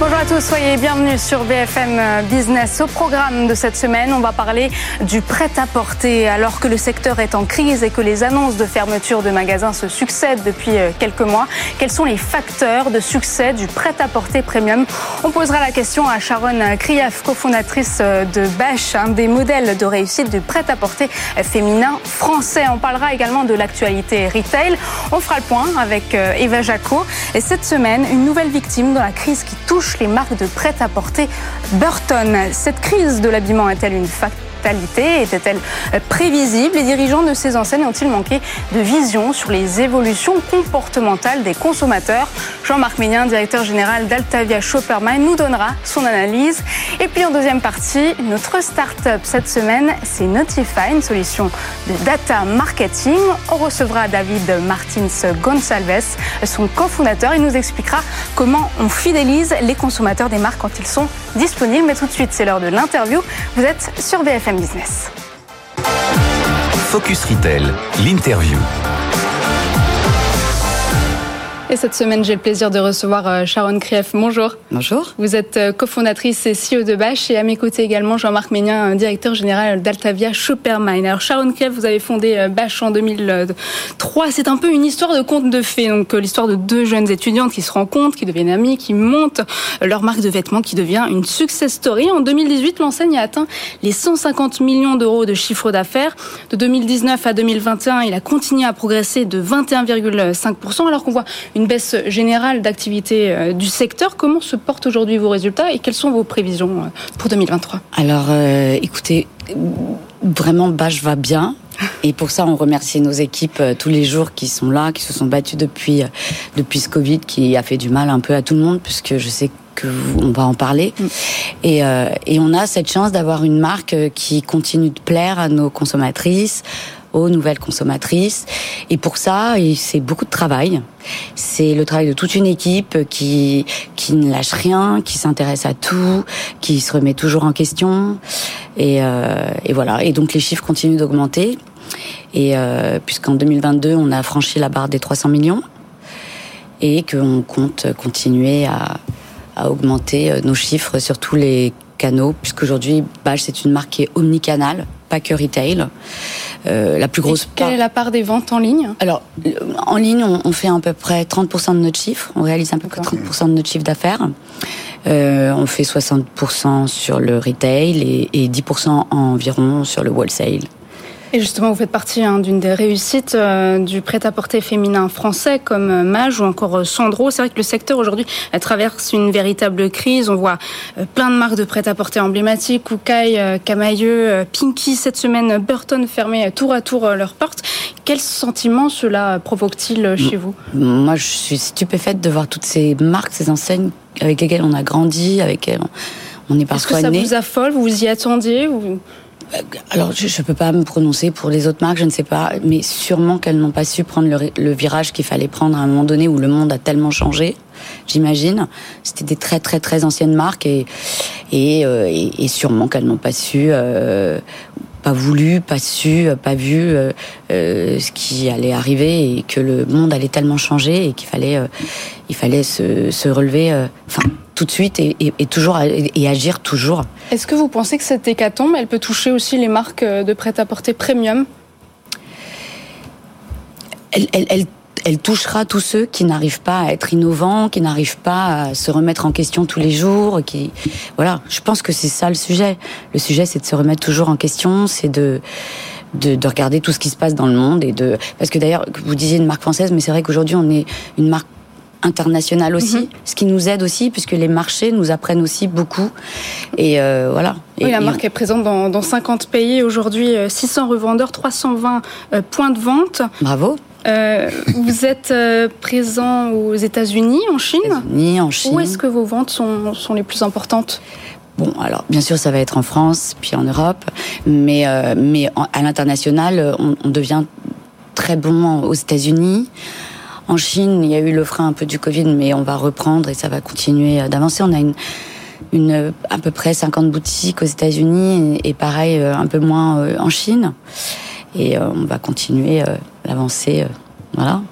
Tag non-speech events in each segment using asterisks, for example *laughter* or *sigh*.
Bonjour à tous, soyez bienvenus sur BFM Business. Au programme de cette semaine, on va parler du prêt-à-porter. Alors que le secteur est en crise et que les annonces de fermeture de magasins se succèdent depuis euh, quelques mois, quels sont les facteurs de succès du prêt-à-porter premium? On posera la question à Sharon Krief, cofondatrice euh, de Bâche, un des modèles de réussite du prêt-à-porter féminin français. On parlera également de l'actualité retail. On fera le point avec euh, Eva Jaco. Et cette semaine, une nouvelle victime de la crise qui touche les marques de prêt-à-porter Burton. Cette crise de l'habillement est-elle une facture était-elle prévisible? Les dirigeants de ces enseignes ont-ils manqué de vision sur les évolutions comportementales des consommateurs? Jean-Marc Ménien, directeur général d'Altavia Shoppermine, nous donnera son analyse. Et puis en deuxième partie, notre start-up cette semaine, c'est Notify, une solution de data marketing. On recevra David Martins Gonçalves, son cofondateur. Il nous expliquera comment on fidélise les consommateurs des marques quand ils sont disponibles. Mais tout de suite, c'est l'heure de l'interview. Vous êtes sur BFM Focus Retail, l'interview. Et cette semaine, j'ai le plaisir de recevoir euh, Sharon Krief. Bonjour. Bonjour. Vous êtes euh, cofondatrice et CEO de Bash et à mes côtés également Jean-Marc Ménien, directeur général d'Altavia Shoppermine. Alors Sharon Krief, vous avez fondé euh, Bash en 2003. C'est un peu une histoire de conte de fées. Donc l'histoire de deux jeunes étudiantes qui se rencontrent, qui deviennent amies, qui montent leur marque de vêtements qui devient une success story. En 2018, l'enseigne a atteint les 150 millions d'euros de chiffre d'affaires. De 2019 à 2021, il a continué à progresser de 21,5% alors qu'on voit une une baisse générale d'activité euh, du secteur. Comment se portent aujourd'hui vos résultats et quelles sont vos prévisions euh, pour 2023 Alors, euh, écoutez, vraiment, Bâche va bien. Et pour ça, on remercie nos équipes tous les jours qui sont là, qui se sont battues depuis depuis ce Covid, qui a fait du mal un peu à tout le monde, puisque je sais que on va en parler. Mm. Et, et on a cette chance d'avoir une marque qui continue de plaire à nos consommatrices, aux nouvelles consommatrices. Et pour ça, c'est beaucoup de travail. C'est le travail de toute une équipe qui qui ne lâche rien, qui s'intéresse à tout, qui se remet toujours en question. Et, euh, et voilà. Et donc les chiffres continuent d'augmenter. Et euh, puisqu'en 2022, on a franchi la barre des 300 millions et qu'on compte continuer à, à augmenter euh, nos chiffres sur tous les canaux, puisqu'aujourd'hui, Bâche, c'est une marque qui est omnicanale, pas que retail. Euh, la plus grosse Quelle est la part des ventes en ligne? Alors, en ligne, on, fait à peu près 30% de notre chiffre. On réalise à peu près 30% de notre chiffre d'affaires. Euh, on fait 60% sur le retail et, et 10% environ sur le wholesale. Et justement, vous faites partie hein, d'une des réussites euh, du prêt-à-porter féminin français comme euh, Mage ou encore euh, Sandro. C'est vrai que le secteur aujourd'hui traverse une véritable crise. On voit plein de marques de prêt-à-porter emblématiques, Koukaï, Camailleux, Pinky cette semaine, Burton fermé tour à tour leurs portes. Quel sentiment cela provoque-t-il chez vous? Moi, je suis stupéfaite de voir toutes ces marques, ces enseignes avec lesquelles on a grandi, avec lesquelles on est parfois Est-ce que ça vous affole? Vous vous y attendiez? Ou... Euh, alors, je ne peux pas me prononcer pour les autres marques, je ne sais pas, mais sûrement qu'elles n'ont pas su prendre le, virage qu'il fallait prendre à un moment donné où le monde a tellement changé. J'imagine, c'était des très très très anciennes marques et et, euh, sûrement qu'elles n'ont pas su, euh, pas voulu, pas su, pas vu euh, euh, ce qui allait arriver et que le monde allait tellement changer et qu'il fallait, euh, il fallait se, se relever, enfin tout de suite et, et, et toujours et agir toujours. Est-ce que vous pensez que cette hécatombe, elle peut toucher aussi les marques de prêt-à-porter premium? Elle, elle, elle elle touchera tous ceux qui n'arrivent pas à être innovants, qui n'arrivent pas à se remettre en question tous les jours, qui voilà, je pense que c'est ça le sujet. Le sujet c'est de se remettre toujours en question, c'est de de, de, regarder tout ce qui se passe dans le monde et de parce que d'ailleurs vous disiez une marque française mais c'est vrai qu'aujourd'hui on est une marque internationale aussi, mhm. ce qui nous aide aussi puisque les marchés nous apprennent aussi beaucoup et euh, voilà. Oui, la marque est présente dans, dans 50 pays aujourd'hui, 600 euh, revendeurs, 320 euh, points de vente. Bravo. Euh, vous êtes euh, présent aux États-Unis, en Chine États-Unis, en Chine. Où est-ce que vos ventes sont, sont les plus importantes Bon, alors bien sûr, ça va être en France, puis en Europe, mais euh, mais à l'international, on, on, devient très bon aux États-Unis. En Chine, il y a eu le frein un peu du Covid, mais on va reprendre et ça va continuer d'avancer. On a une une à peu près 50 boutiques aux États-Unis et, et pareil un peu moins en Chine. Et on va continuer l'avancer. voilà.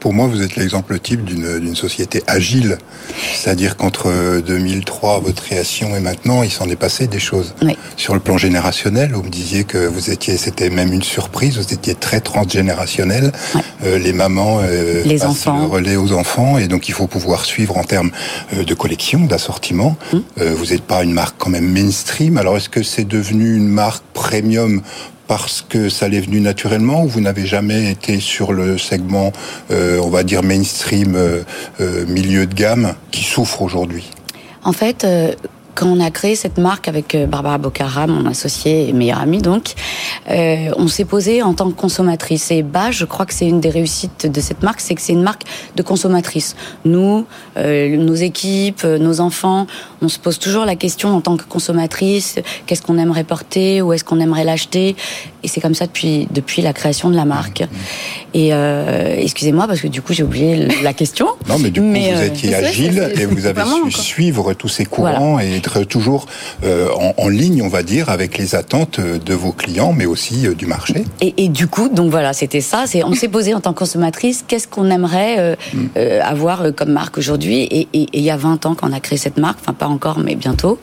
Pour moi, vous êtes l'exemple type d'une société agile. C'est-à-dire qu'entre 2003, votre création et maintenant, il s'en est passé des choses. Sur le plan générationnel, vous me disiez que vous étiez, c'était même une surprise, vous étiez très transgénérationnel. Euh, les mamans euh, les enfants. le relais aux enfants et donc il faut pouvoir suivre en termes euh, de collection, d'assortiment. Hum. Euh, vous n'êtes pas une marque quand même mainstream. Alors est-ce que c'est devenu une marque premium parce que ça l'est venu naturellement ou vous n'avez jamais été sur le segment, euh, on va dire mainstream, euh, euh, milieu de gamme, qui souffre aujourd'hui? En fait, quand on a créé cette marque avec euh, Barbara Bocara, mon associé et meilleure amie donc, euh, on s'est posé en tant que consommatrice. Et bah, je crois que c'est une des réussites de cette marque, c'est que c'est une marque de consommatrice. Nous, euh, nos équipes, nos enfants, on se pose toujours la question en tant que consommatrice, qu'est-ce qu'on aimerait porter, où est-ce qu'on aimerait l'acheter? Et c'est comme ça depuis depuis la création de la marque. Et excusez-moi parce que du coup j'ai oublié la question. Non, mais du coup vous étiez agile et vous avez su suivre tous ces courants et toujours euh, en, ligne, on va dire, avec les attentes de vos clients, mais aussi euh, du marché. Et, du coup, donc voilà, c'était ça. C'est on s'est posé en tant que consommatrice, qu'est-ce qu'on aimerait euh, mm. avoir comme marque aujourd'hui? Et, il y a 20 ans qu'on a créé cette marque, enfin pas encore, mais bientôt.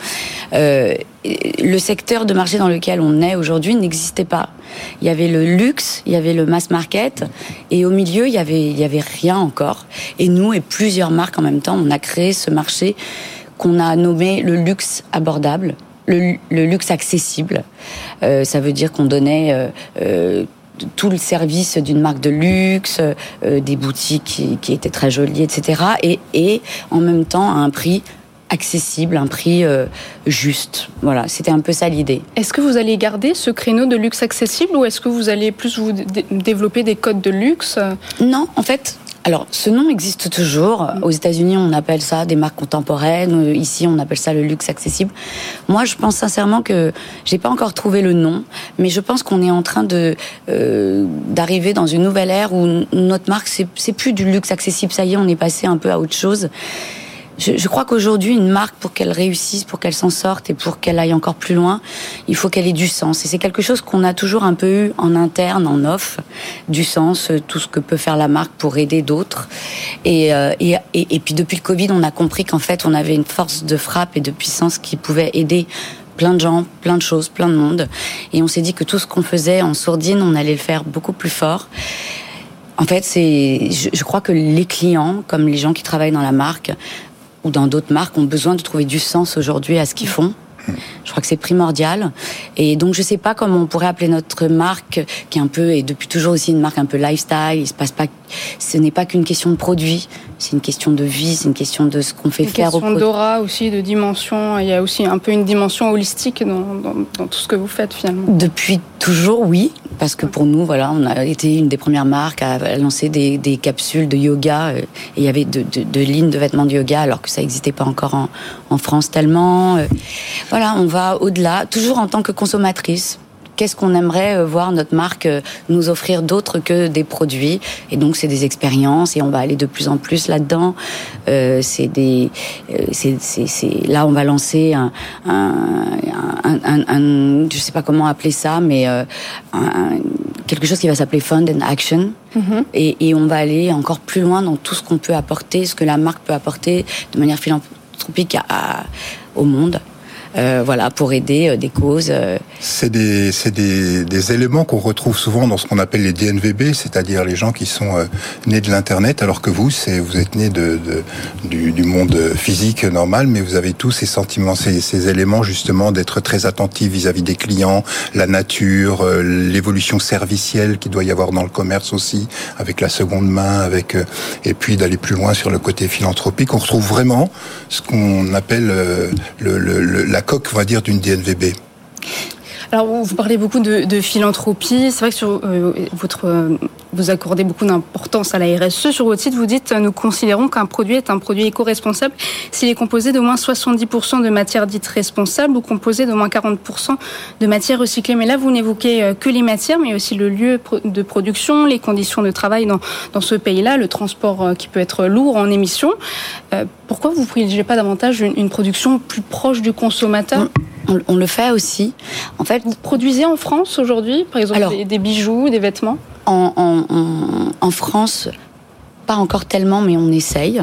le secteur de marché dans lequel on est aujourd'hui n'existait pas. Il y avait le luxe, il y avait le mass market, et au milieu, il y avait, il y avait rien encore. Et nous et plusieurs marques en même temps, on a créé ce marché qu'on a nommé le luxe abordable, le, luxe accessible. Euh, ça veut dire qu'on donnait euh, euh, tout le service d'une marque de luxe, des boutiques qui, étaient très jolies, etc. Et, et en même temps à un prix accessible, un prix juste. Voilà, c'était un peu ça l'idée. Est-ce que vous allez garder ce créneau de luxe accessible ou est-ce que vous allez plus vous développer des codes de luxe? Non, en fait, alors, ce nom existe toujours. Aux États-Unis, on appelle ça des marques contemporaines. Ici, on appelle ça le luxe accessible. Moi, je pense sincèrement que j'ai pas encore trouvé le nom, mais je pense qu'on est en train de euh, d'arriver dans une nouvelle ère où notre marque c'est plus du luxe accessible. Ça y est, on est passé un peu à autre chose je, crois qu'aujourd'hui, une marque, pour qu'elle réussisse, pour qu'elle s'en sorte et pour qu'elle aille encore plus loin, il faut qu'elle ait du sens. Et c'est quelque chose qu'on a toujours un peu eu en interne, en off, du sens, euh, tout ce que peut faire la marque pour aider d'autres. Et, euh, et, puis depuis le Covid, on a compris qu'en fait, on avait une force de frappe et de puissance qui pouvait aider plein de gens, plein de choses, plein de monde. Et on s'est dit que tout ce qu'on faisait en sourdine, on allait le faire beaucoup plus fort. En fait, c'est, je, crois que les clients, comme les gens qui travaillent dans la marque, ou dans d'autres marques ont besoin de trouver du sens aujourd'hui à ce qu'ils font. Je crois que c'est primordial. Et donc, je sais pas comment on pourrait appeler notre marque, qui est un peu, et depuis toujours aussi une marque un peu lifestyle. Il se passe pas, ce n'est pas qu'une question de produit. C'est une question de vie, c'est une question de ce qu'on fait faire au Une question d'aura aussi, de dimension. Il y a aussi un peu une dimension holistique dans, dans, tout ce que vous faites finalement. Depuis toujours, oui. Parce que pour nous, voilà, on a été une des premières marques à lancer des, des capsules de yoga. Euh, et il y avait de, de, de, lignes de vêtements de yoga alors que ça n'existait pas encore en, en France tellement. Voilà, on va au-delà, toujours en tant que consommatrice. Qu'est-ce qu'on aimerait euh, voir notre marque euh, nous offrir d'autre que des produits? Et donc c'est des expériences et on va aller de plus en plus là-dedans. Euh, c'est des euh, c'est c'est là on va lancer un un, un, un, je sais pas comment appeler ça mais euh, quelque chose qui va s'appeler fund and action. Mm-hmm. et, et on va aller encore plus loin dans tout ce qu'on peut apporter ce que la marque peut apporter de manière philanthropique à, au monde euh, voilà, pour aider euh, des causes. Euh. C'est des, des, des, éléments qu'on retrouve souvent dans ce qu'on appelle les DNVB, c'est-à-dire les gens qui sont nés de l'internet, alors que vous, c'est vous êtes nés de, de du, du, monde physique normal, mais vous avez tous ces sentiments, ces, ces éléments justement d'être très attentif vis-à-vis des clients, la nature, l'évolution servicielle qu'il doit y avoir dans le commerce aussi, avec la seconde main, avec et puis d'aller plus loin sur le côté philanthropique. On retrouve vraiment ce qu'on appelle le, le, la coque, on va dire, d'une DNVB alors, vous parlez beaucoup de, philanthropie. C'est vrai que sur euh, votre euh, vous accordez beaucoup d'importance à la RSE. Sur votre site, vous dites nous considérons qu'un produit est un produit éco-responsable s'il est composé d'au moins 70% de matières dites responsables ou composé d'au moins 40% de matières recyclées. Mais là, vous n'évoquez euh, que les matières, mais aussi le lieu de production, les conditions de travail dans, dans ce pays-là, le transport euh, qui peut être lourd en émissions. Euh, pourquoi vous ne privilégiez pas davantage une, production plus proche du consommateur? On, le fait aussi. En fait, vous produisez en France aujourd'hui, par exemple, des, bijoux, des vêtements? en, en, en France, pas encore tellement, mais on essaye.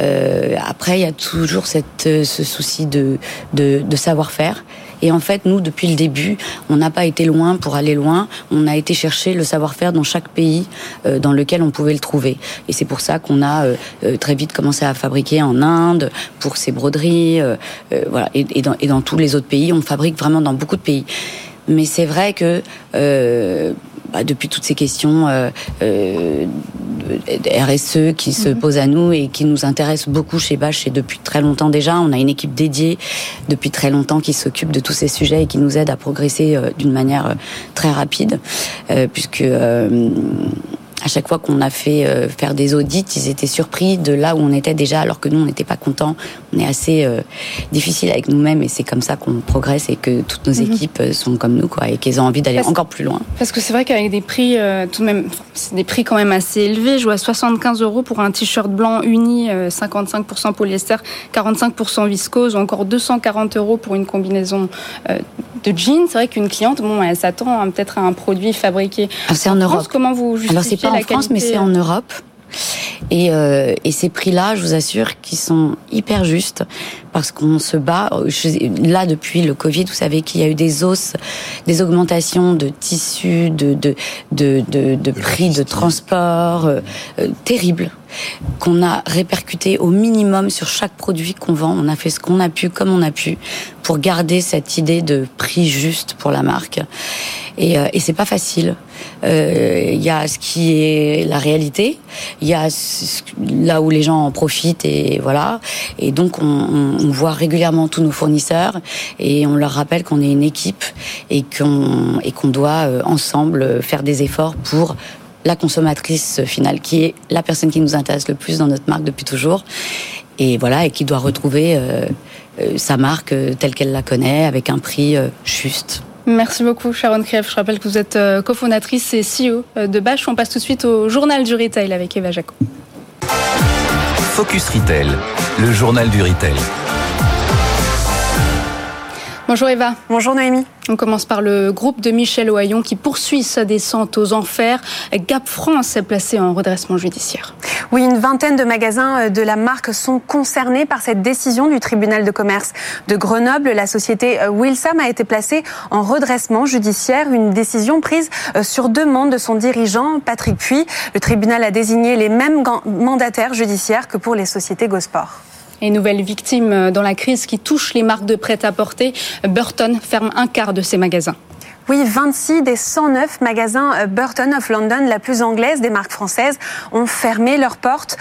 Euh, après, il y a toujours cette, euh, ce souci de, de, de savoir-faire. Et en fait, nous, depuis le début, on n'a pas été loin pour aller loin. On a été chercher le savoir-faire dans chaque pays euh, dans lequel on pouvait le trouver. Et c'est pour ça qu'on a euh, euh, très vite commencé à fabriquer en Inde pour ces broderies. voilà. Et, et, dans, et dans tous les autres pays, on fabrique vraiment dans beaucoup de pays. Mais c'est vrai que bah, depuis toutes ces questions euh, euh, RSE qui se mhm. posent à nous et qui nous intéressent beaucoup chez Bache et depuis très longtemps déjà. On a une équipe dédiée depuis très longtemps qui s'occupe de tous ces sujets et qui nous aide à progresser euh, d'une manière euh, très rapide, puisque à chaque fois qu'on a fait euh, faire des audits, ils étaient surpris de là où on était déjà, alors que nous, on n'était pas contents. On est assez euh, difficile avec nous-mêmes et c'est comme ça qu'on progresse et que toutes nos mhm. équipes euh, sont comme nous, quoi, et qu'elles ont envie d'aller encore plus loin. Parce que c'est vrai qu'avec des prix, tout de même, c'est des prix quand même assez élevés. Je vois 75 euros pour un t-shirt blanc uni, 55% polyester, 45% viscose, ou encore 240 euros pour une combinaison de jeans. C'est vrai qu'une cliente, bon, elle s'attend peut-être à un produit fabriqué. Ah, c'est en, Europe. Comment vous justifiez en France, mais c'est en Europe. Et, euh, et, ces prix-là, je vous assure qu'ils sont hyper justes parce qu'on se bat. là, depuis le Covid, vous savez qu'il y a eu des hausses, des augmentations de tissus, de, de, de, de, prix de transport euh, euh, terribles qu'on a répercuté au minimum sur chaque produit qu'on vend. On a fait ce qu'on a pu, comme on a pu, pour garder cette idée de prix juste pour la marque. Et, euh, et c'est pas facile. Euh, il y a ce qui est la réalité, il y a là où les gens en profitent et voilà. Et donc on, on voit régulièrement tous nos fournisseurs et on leur rappelle qu'on est une équipe et qu'on et qu'on doit euh, ensemble faire des efforts pour la consommatrice finale, qui est la personne qui nous intéresse le plus dans notre marque depuis toujours, et voilà, et qui doit retrouver euh, euh, sa marque telle qu'elle la connaît, avec un prix juste. Merci beaucoup Sharon Kriev. Je rappelle que vous êtes cofondatrice et CEO de Bache. On passe tout de suite au journal du retail avec Eva Jaco. Focus Retail, le journal du retail. Bonjour Eva. Bonjour Noémie. On commence par le groupe de Michel Ohaillon qui poursuit sa descente aux enfers. Gap France est placé en redressement judiciaire. Oui, une vingtaine de magasins euh, de la marque sont concernés par cette décision du tribunal de commerce de Grenoble. La société euh, Wilsam a été placée en redressement judiciaire, une décision prise euh, sur demande de son dirigeant Patrick Puy. Le tribunal a désigné les mêmes mandataires judiciaires que pour les sociétés Gosport. Et nouvelle victime dans la crise qui touche les marques de prêt-à-porter, Burton ferme un quart de ses magasins. Oui, 26 des 109 magasins euh, Burton of London, la plus anglaise des marques françaises, ont fermé leurs portes.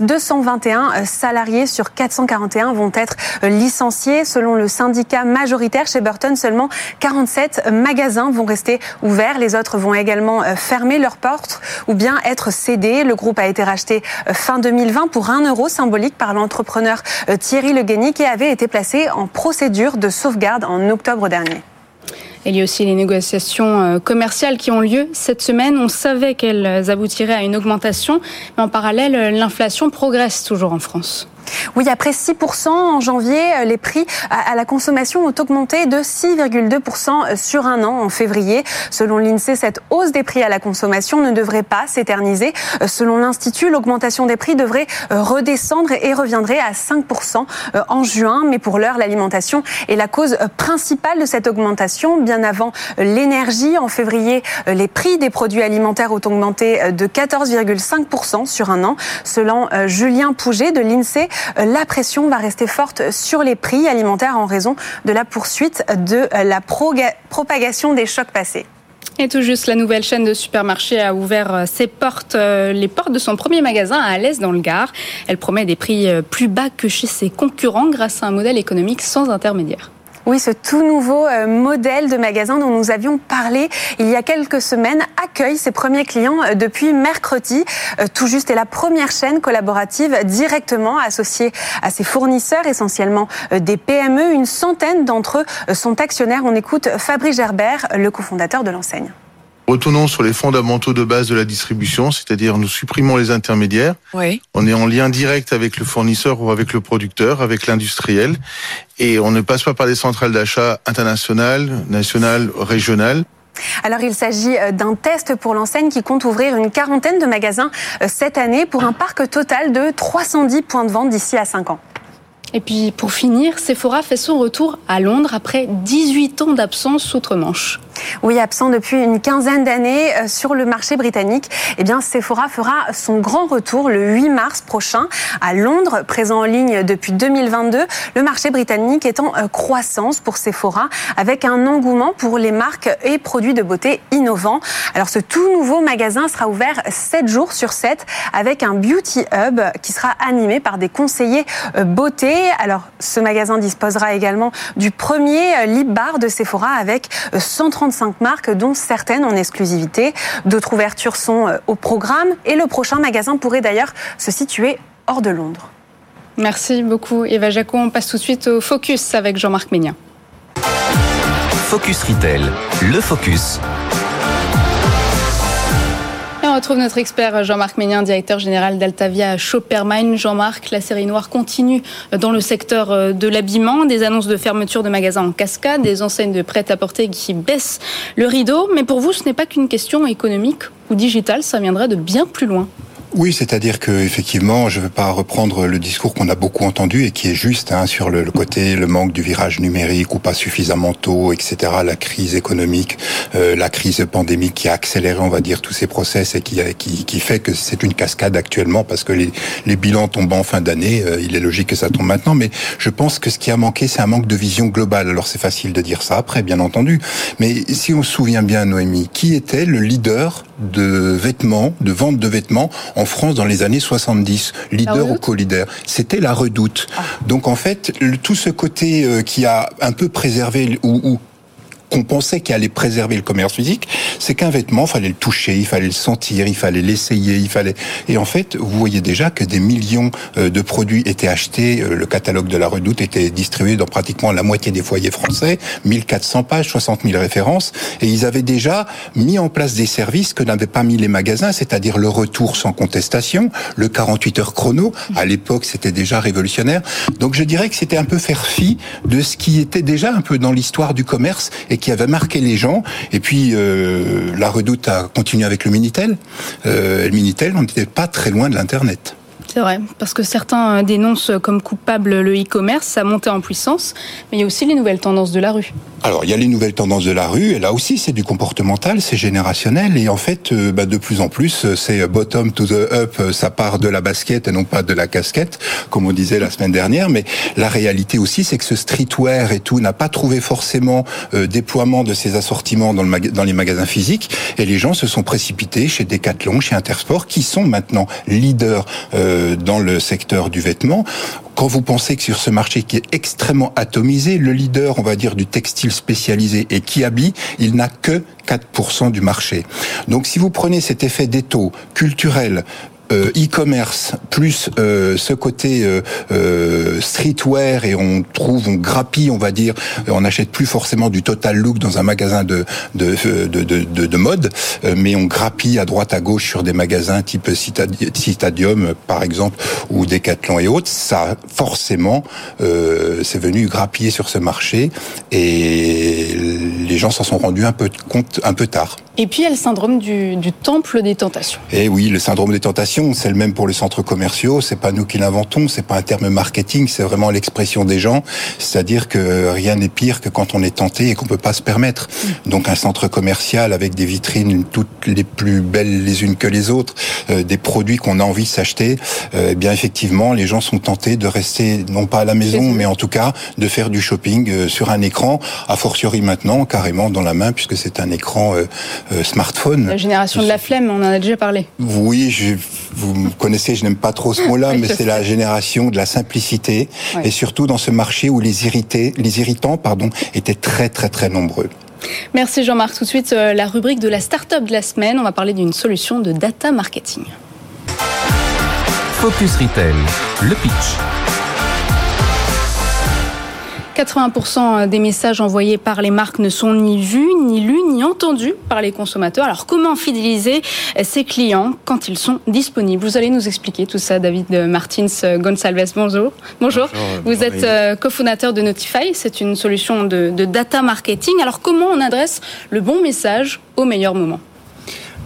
221 euh, euh, salariés sur 441 vont être licenciés. Selon le syndicat majoritaire chez Burton, seulement 47 magasins vont rester ouverts. Les autres vont également fermer leurs portes ou bien être cédés. Le groupe a été racheté fin 2020 pour un euro symbolique par l'entrepreneur Thierry Le Guény qui avait été placé en procédure de sauvegarde en octobre dernier. Il y a aussi les négociations euh, commerciales qui ont lieu cette semaine. On savait qu'elles aboutiraient à une augmentation, mais en parallèle, l'inflation progresse toujours en France. Oui, après 6% en janvier, euh, les prix à la consommation ont augmenté de 6,2% sur un an en février. Selon l'INSEE, cette hausse des prix à la consommation ne devrait pas s'éterniser. Euh, selon l'Institut, l'augmentation des prix devrait euh, redescendre et reviendrait à 5% en juin. Mais pour l'heure, l'alimentation est la cause principale de cette augmentation. Bien avant l'énergie, en février, les prix des produits alimentaires ont augmenté de 14,5% sur un an. Selon Julien Pouget de l'INSEE, euh, la pression va rester forte sur les prix alimentaires en raison de la poursuite de euh, la propagation des chocs passés. Et tout juste, la nouvelle chaîne de supermarchés a ouvert euh, ses portes, les portes de son premier magasin à Alès dans le Gard. Elle promet des prix plus bas que chez ses concurrents grâce à un modèle économique sans intermédiaire. Oui, ce tout nouveau euh, modèle de magasin dont nous avions parlé il y a quelques semaines accueille ses premiers clients euh, depuis mercredi. Euh, tout juste est la première chaîne collaborative directement associée à ses fournisseurs, essentiellement des PME. Une centaine d'entre eux sont actionnaires. On écoute Fabrice Gerbert, le cofondateur de l'enseigne. Retournons sur les fondamentaux de base de la distribution, c'est-à-dire nous supprimons les intermédiaires. Oui. On est en lien direct avec le fournisseur ou avec le producteur, avec l'industriel, et on ne passe pas par les centrales d'achat internationales, nationales, régionales. Alors il s'agit euh, d'un test pour l'enseigne qui compte ouvrir une quarantaine de magasins euh, cette année pour un parc total de 310 points de vente d'ici à 5 ans. Et puis pour finir, Sephora fait son retour à Londres après 18 ans d'absence outre-Manche. Oui, absent depuis une quinzaine d'années euh, sur le marché britannique, eh bien Sephora fera son grand retour le 8 mars prochain à Londres, présent en ligne depuis 2022. Le marché britannique est en euh, croissance pour Sephora avec un engouement pour les marques et produits de beauté innovants. Alors ce tout nouveau magasin sera ouvert 7 jours sur 7 avec un beauty hub qui sera animé par des conseillers euh, beauté. Alors ce magasin disposera également du premier lip bar de Sephora avec 130 35 marques, dont certaines en exclusivité. D'autres ouvertures sont euh, au programme et le prochain magasin pourrait d'ailleurs se situer hors de Londres. Merci beaucoup Eva Jaco. On passe tout de suite au Focus avec Jean-Marc Ménien. Focus Retail, le Focus on retrouve notre expert Jean-Marc Ménien, directeur général d'Altavia Shoppermine. Jean-Marc, la série noire continue dans le secteur euh, de l'habillement, des annonces de fermeture de magasins en cascade, des enseignes de prêt-à-porter qui baissent le rideau. Mais pour vous, ce n'est pas qu'une question économique ou digitale, ça viendrait de bien plus loin. Oui, c'est-à-dire que effectivement, je ne veux pas reprendre le discours qu'on a beaucoup entendu et qui est juste hein, sur le, côté le manque du virage numérique ou pas suffisamment tôt, etc. La crise économique, euh, la crise pandémique qui a accéléré, on va dire, tous ces process et qui, qui, qui fait que c'est une cascade actuellement parce que les, les bilans tombent en fin d'année. Euh, il est logique que ça tombe maintenant, mais je pense que ce qui a manqué, c'est un manque de vision globale. Alors c'est facile de dire ça après, bien entendu, mais si on se souvient bien, Noémie, qui était le leader de vêtements, de vente de vêtements en France dans les années 70, leader ou co-leader. C'était la redoute. Ah. Donc en fait, tout ce côté euh, qui a un peu préservé ou, ou qu'on pensait qu'il allait préserver le commerce physique, c'est qu'un vêtement, fallait le toucher, il fallait le sentir, il fallait l'essayer, il fallait. Et en fait, vous voyez déjà que des millions euh, de produits étaient achetés. Euh, le catalogue de la Redoute était distribué dans pratiquement la moitié des foyers français, 1400 pages, 60 000 références, et ils avaient déjà mis en place des services que n'avaient pas mis les magasins, c'est-à-dire le retour sans contestation, le 48 heures chrono. À l'époque, c'était déjà révolutionnaire. Donc, je dirais que c'était un peu faire fi de ce qui était déjà un peu dans l'histoire du commerce et qui avait marqué les gens. Et puis euh, la Redoute a continué avec le Minitel. Euh, le Minitel, on n'était pas très loin de l'Internet. C'est vrai, parce que certains euh, dénoncent comme coupable le e-commerce, sa montée en puissance, mais il y a aussi les nouvelles tendances de la rue. Alors, il y a les nouvelles tendances de la rue, et là aussi, c'est du comportemental, c'est générationnel, et en fait, euh, bah, de plus en plus, euh, c'est bottom to the up, ça part de la basket et non pas de la casquette, comme on disait la semaine dernière, mais la réalité aussi, c'est que ce streetwear et tout n'a pas trouvé forcément déploiement de ses assortiments dans les magasins physiques, et les gens se sont précipités chez Decathlon, chez Intersport, qui sont maintenant leaders dans le secteur du vêtement. Quand vous pensez que sur ce marché qui est extrêmement atomisé, le leader, on va dire, du textile spécialisé et qui habille, il n'a que 4% du marché. Donc si vous prenez cet effet d'étau culturel, euh, e-commerce plus euh, ce côté euh, streetwear et on trouve, on grappille, on va dire, on n'achète plus forcément du total look dans un magasin de de, de, de, de mode, mais on grappille à droite à gauche sur des magasins type Citadium par exemple ou Decathlon et autres. Ça forcément, c'est venu grappiller sur ce marché et gens s'en sont rendus un peu compte un peu tard. Et puis il y a le syndrome du, du temple des tentations. Eh oui, le syndrome des tentations, c'est le même pour les centres commerciaux. C'est pas nous qui l'inventons, c'est pas un terme marketing, c'est vraiment l'expression des gens. C'est-à-dire que rien n'est pire que quand on est tenté et qu'on peut pas se permettre. Mm. Donc un centre commercial avec des vitrines toutes les plus belles les unes que les autres, euh, des produits qu'on a envie de s'acheter, euh, eh bien effectivement, les gens sont tentés de rester non pas à la maison, mais en tout cas de faire du shopping euh, sur un écran. A fortiori maintenant, carrément carrément dans la main puisque c'est un écran smartphone. La génération de la flemme, on en a déjà parlé. Oui, je, vous me connaissez, je n'aime pas trop ce mot-là, *laughs* mais c'est la génération de la simplicité et surtout dans ce marché où les irrités, les irritants, pardon, étaient très très très nombreux. Merci Jean-Marc. Tout de suite, la rubrique de la start-up de la semaine. On va parler d'une solution de data marketing. Focus Retail, le pitch. 80% des messages envoyés par les marques ne sont ni vus, ni lus, ni entendus par les consommateurs. Alors comment fidéliser ces clients quand ils sont disponibles? Vous allez nous expliquer tout ça, David Martins Gonçalves. Bonjour. Bonjour. Vous êtes euh, cofondateur de Notify. C'est une solution de, data marketing. Alors comment on adresse le bon message au meilleur moment?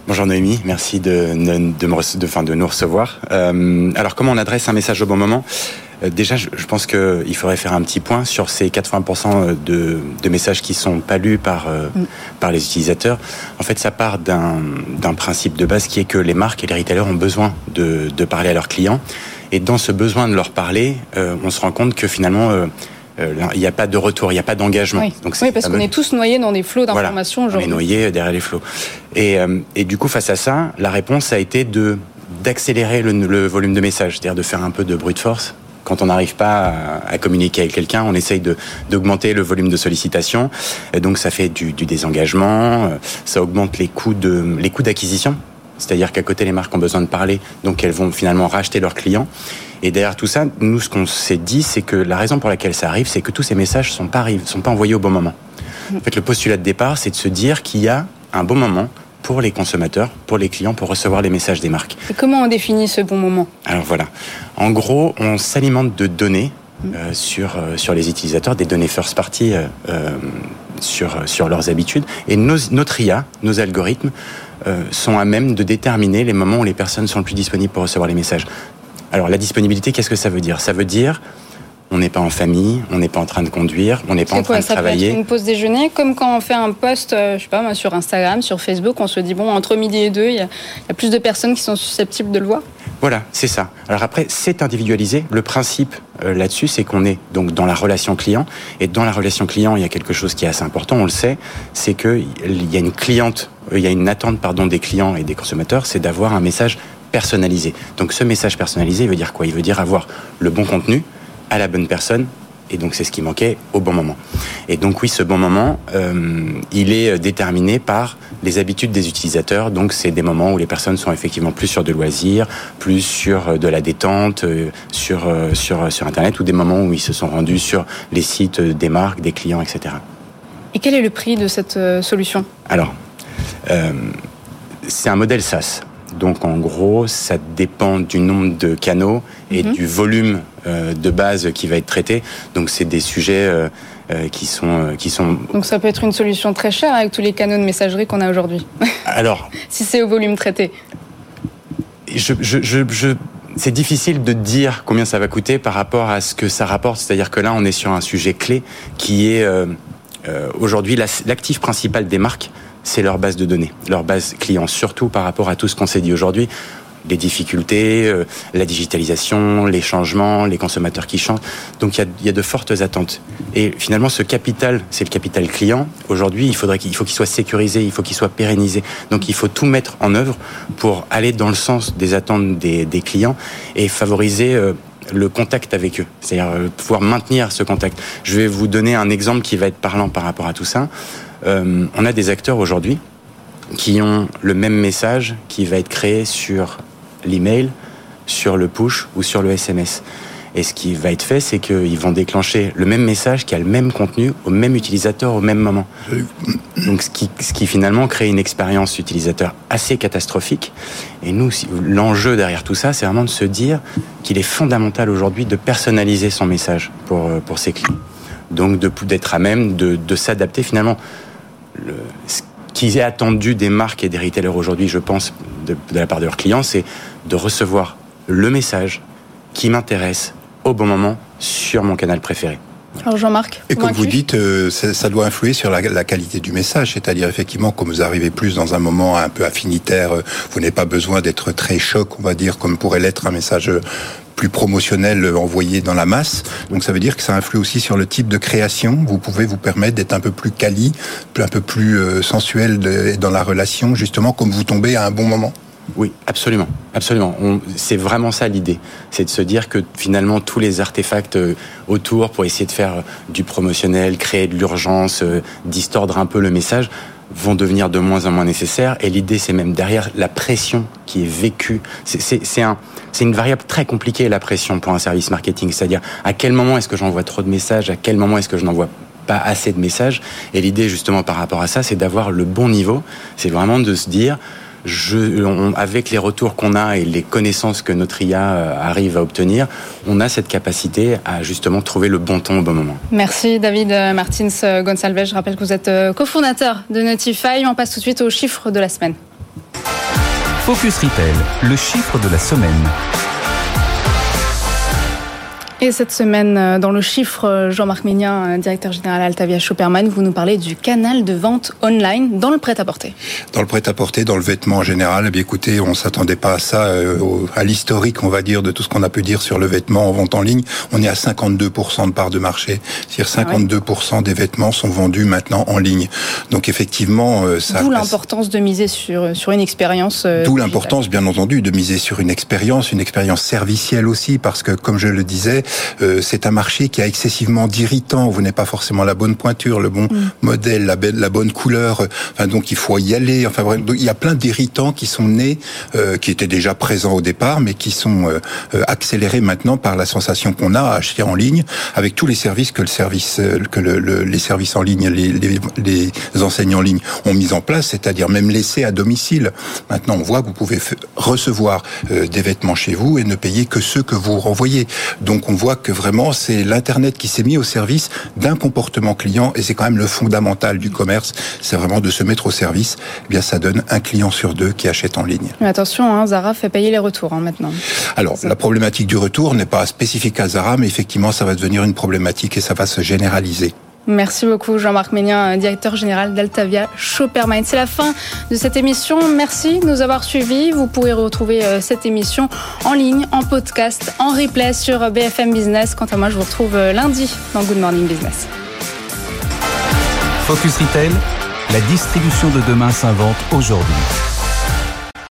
Bonjour Noémie, merci de, de, me, de, de nous recevoir. Euh, alors comment on adresse un message au bon moment? euh, Déjà, je, pense qu'il faudrait faire un petit point sur ces 80% de, de, messages qui sont pas lus par, euh, mm. par les utilisateurs. En fait, ça part d'un principe de base qui est que les marques et les retailers ont besoin de, de parler à leurs clients. Et dans ce besoin de leur parler, euh, on se rend compte que finalement euh, il n'y a pas de retour, il n'y a pas d'engagement. Oui. Oui, parce qu'on est tous noyés dans des flots d'informations aujourd'hui. On est noyés derrière les flots. Et, euh, et du coup, face à ça, la réponse a été de d'accélérer le, le, volume de messages, c'est-à-dire de faire un peu de brute force. Quand on n'arrive pas à, communiquer avec quelqu'un, on essaye d'augmenter le volume de sollicitations. Et donc ça fait du, du désengagement, euh, ça augmente les coûts de les coûts d'acquisition. C'est-à-dire qu'à côté, les marques ont besoin de parler, donc elles vont finalement racheter leurs clients. Et derrière tout ça, nous, ce qu'on s'est dit, c'est que la raison pour laquelle ça arrive, c'est que tous ces messages sont pas sont pas envoyés au bon moment. En fait, le postulat de départ, c'est de se dire qu'il y a un bon moment pour les consommateurs, pour les clients, pour recevoir les messages des marques. Et comment on définit ce bon moment? Alors voilà. En gros, on s'alimente de données euh, sur, euh, sur les utilisateurs, des données first party euh, euh sur, sur leurs habitudes. Et nos, notre IA, nos algorithmes, sont à même de déterminer les moments où les personnes sont le plus disponibles pour recevoir les messages. Alors la disponibilité, qu'est-ce que ça veut dire? Ça veut dire on n'est pas en famille, on n'est pas en train de conduire, on n'est pas en train de travailler. Être une pause déjeuner, comme quand on fait un post, euh, je sais pas moi, sur Instagram, sur Facebook, on se dit bon entre midi et deux, il y, a, plus de personnes qui sont susceptibles de le voir? Voilà, c'est ça. Alors après, c'est individualisé. Le principe euh, là-dessus, c'est qu'on est donc dans la relation client, et dans la relation client, il y a quelque chose qui est assez important. On le sait, c'est que il y a une cliente, euh, il y a une attente pardon des clients et des consommateurs, c'est d'avoir un message personnalisé. Donc ce message personnalisé, il veut dire quoi? Il veut dire avoir le bon contenu à la bonne personne. Et donc c'est ce qui manquait au bon moment. Et donc oui, ce bon moment, euh, il est déterminé par les habitudes des utilisateurs. Donc c'est des moments où les personnes sont effectivement plus sur de loisirs, plus sur euh, de la détente, euh, sur sur sur Internet, ou des moments où ils se sont rendus sur les sites des marques, des clients, etc. Et quel est le prix de cette solution? Alors, c'est un modèle SaaS. Donc en gros, ça dépend du nombre de canaux et mhm. du volume euh, de base qui va être traité. Donc c'est des sujets euh, euh, qui sont qui sont. Donc ça peut être une solution très chère avec tous les canaux de messagerie qu'on a aujourd'hui. *laughs* Alors. si c'est au volume traité. Je, je, je, je c'est difficile de dire combien ça va coûter par rapport à ce que ça rapporte. C'est-à-dire que là, on est sur un sujet clé qui est euh, aujourd'hui l'actif principal des marques c'est leur base de données, leur base client, surtout par rapport à tout ce qu'on s'est dit aujourd'hui les difficultés, euh, la digitalisation, les changements, les consommateurs qui changent. Donc il y a, y a, de fortes attentes. Et finalement, ce capital, c'est le capital client. Aujourd'hui, il faudrait qu'il faut qu'il soit sécurisé, il faut qu'il soit pérennisé. Donc il faut tout mettre en œuvre pour aller dans le sens des attentes des, des clients et favoriser euh, le contact avec eux, c'est-à-dire euh, pouvoir maintenir ce contact. Je vais vous donner un exemple qui va être parlant par rapport à tout ça. Euh, on a des acteurs aujourd'hui qui ont le même message qui va être créé sur l'email, sur le push ou sur le SMS. Et ce qui va être fait, c'est qu'ils vont déclencher le même message qui a le même contenu au même utilisateur au même moment. Donc ce qui, ce qui finalement crée une expérience utilisateur assez catastrophique. Et nous, l'enjeu derrière tout ça, c'est vraiment de se dire qu'il est fondamental aujourd'hui de personnaliser son message pour, pour ses clients. Donc d'être à même de, de s'adapter finalement ce qui est attendu des marques et des retailers aujourd'hui, je pense, de la part de leurs clients, c'est de recevoir le message qui m'intéresse au bon moment sur mon canal préféré. Alors Jean-Marc Et comme vous dites, euh, ça doit influer sur la, la qualité du message, c'est-à-dire effectivement, comme vous arrivez plus dans un moment un peu affinitaire, euh, vous n'avez pas besoin d'être très choc, on va dire, comme pourrait l'être un message plus promotionnel envoyé dans la masse. Donc ça veut dire que ça influe aussi sur le type de création. Vous pouvez vous permettre d'être un peu plus quali, un peu plus sensuel dans la relation, justement comme vous tombez à un bon moment. Oui, absolument, absolument. C'est vraiment ça l'idée, c'est de se dire que finalement tous les artefacts euh, autour pour essayer de faire euh, du promotionnel, créer de l'urgence, euh, distordre un peu le message, vont devenir de moins en moins nécessaires. Et l'idée, c'est même derrière la pression qui est vécue. C'est un, c'est une variable très compliquée la pression pour un service marketing. C'est-à-dire à quel moment est-ce que j'envoie trop de messages, à quel moment est-ce que je n'envoie pas assez de messages? Et l'idée justement par rapport à ça, c'est d'avoir le bon niveau. C'est vraiment de se dire je, avec les retours qu'on a et les connaissances que notre IA euh, arrive à obtenir, on a cette capacité à justement trouver le bon ton au bon moment. Merci David Martins Gonçalves. Je rappelle que vous êtes euh, cofondateur de Notify. On passe tout de suite au chiffre de la semaine. Focus Retail, le chiffre de la semaine. Et cette semaine, euh, dans le chiffre, euh, Jean-Marc Ménien, euh, directeur général Altavia Shopperman, vous nous parlez du canal de vente online dans le prêt-à-porter. Dans le prêt-à-porter, dans le vêtement en général, eh bien écoutez, on s'attendait pas à ça, à l'historique, on va dire, de tout ce qu'on a pu dire sur le vêtement en vente en ligne. On est à 52% de part de marché. C'est-à-dire 52% des vêtements sont vendus maintenant en ligne. Donc effectivement, ça... D'où l'importance de miser sur, sur une expérience. D'où l'importance, bien entendu, de miser sur une expérience, une expérience servicielle aussi, parce que, comme je le disais, euh, c'est un marché qui a excessivement d'irritants. Vous n'avez pas forcément la bonne pointure, le bon mm. modèle, la, la, bonne couleur. Enfin, donc il faut y aller. Enfin, il y a plein d'irritants qui sont nés, euh, qui étaient déjà présents au départ, mais qui sont euh, accélérés maintenant par la sensation qu'on a à acheter en ligne, avec tous les services que le service, que le, les services en ligne, les, les, les enseignants en ligne ont mis en place, c'est-à-dire même laisser à domicile. Maintenant, on voit que vous pouvez recevoir des vêtements chez vous et ne payer que ceux que vous renvoyez. Donc, on voit que vraiment c'est l'internet qui s'est mis au service d'un comportement client et c'est quand même le fondamental du commerce, c'est vraiment de se mettre au service. Eh bien, ça donne un client sur deux qui achète en ligne. Mais attention, hein, Zara fait payer les retours hein, maintenant. Alors, la problématique du retour n'est pas spécifique à Zara, mais effectivement, ça va devenir une problématique et ça va se généraliser. Merci beaucoup Jean-Marc Ménien, directeur général d'Altavia Shoppermind. C'est la fin de cette émission. Merci de nous avoir suivis. Vous pourrez retrouver euh, cette émission en ligne, en podcast, en replay sur BFM Business. Quant à moi, je vous retrouve euh, lundi dans Good Morning Business. Focus Retail, la distribution de demain s'invente aujourd'hui.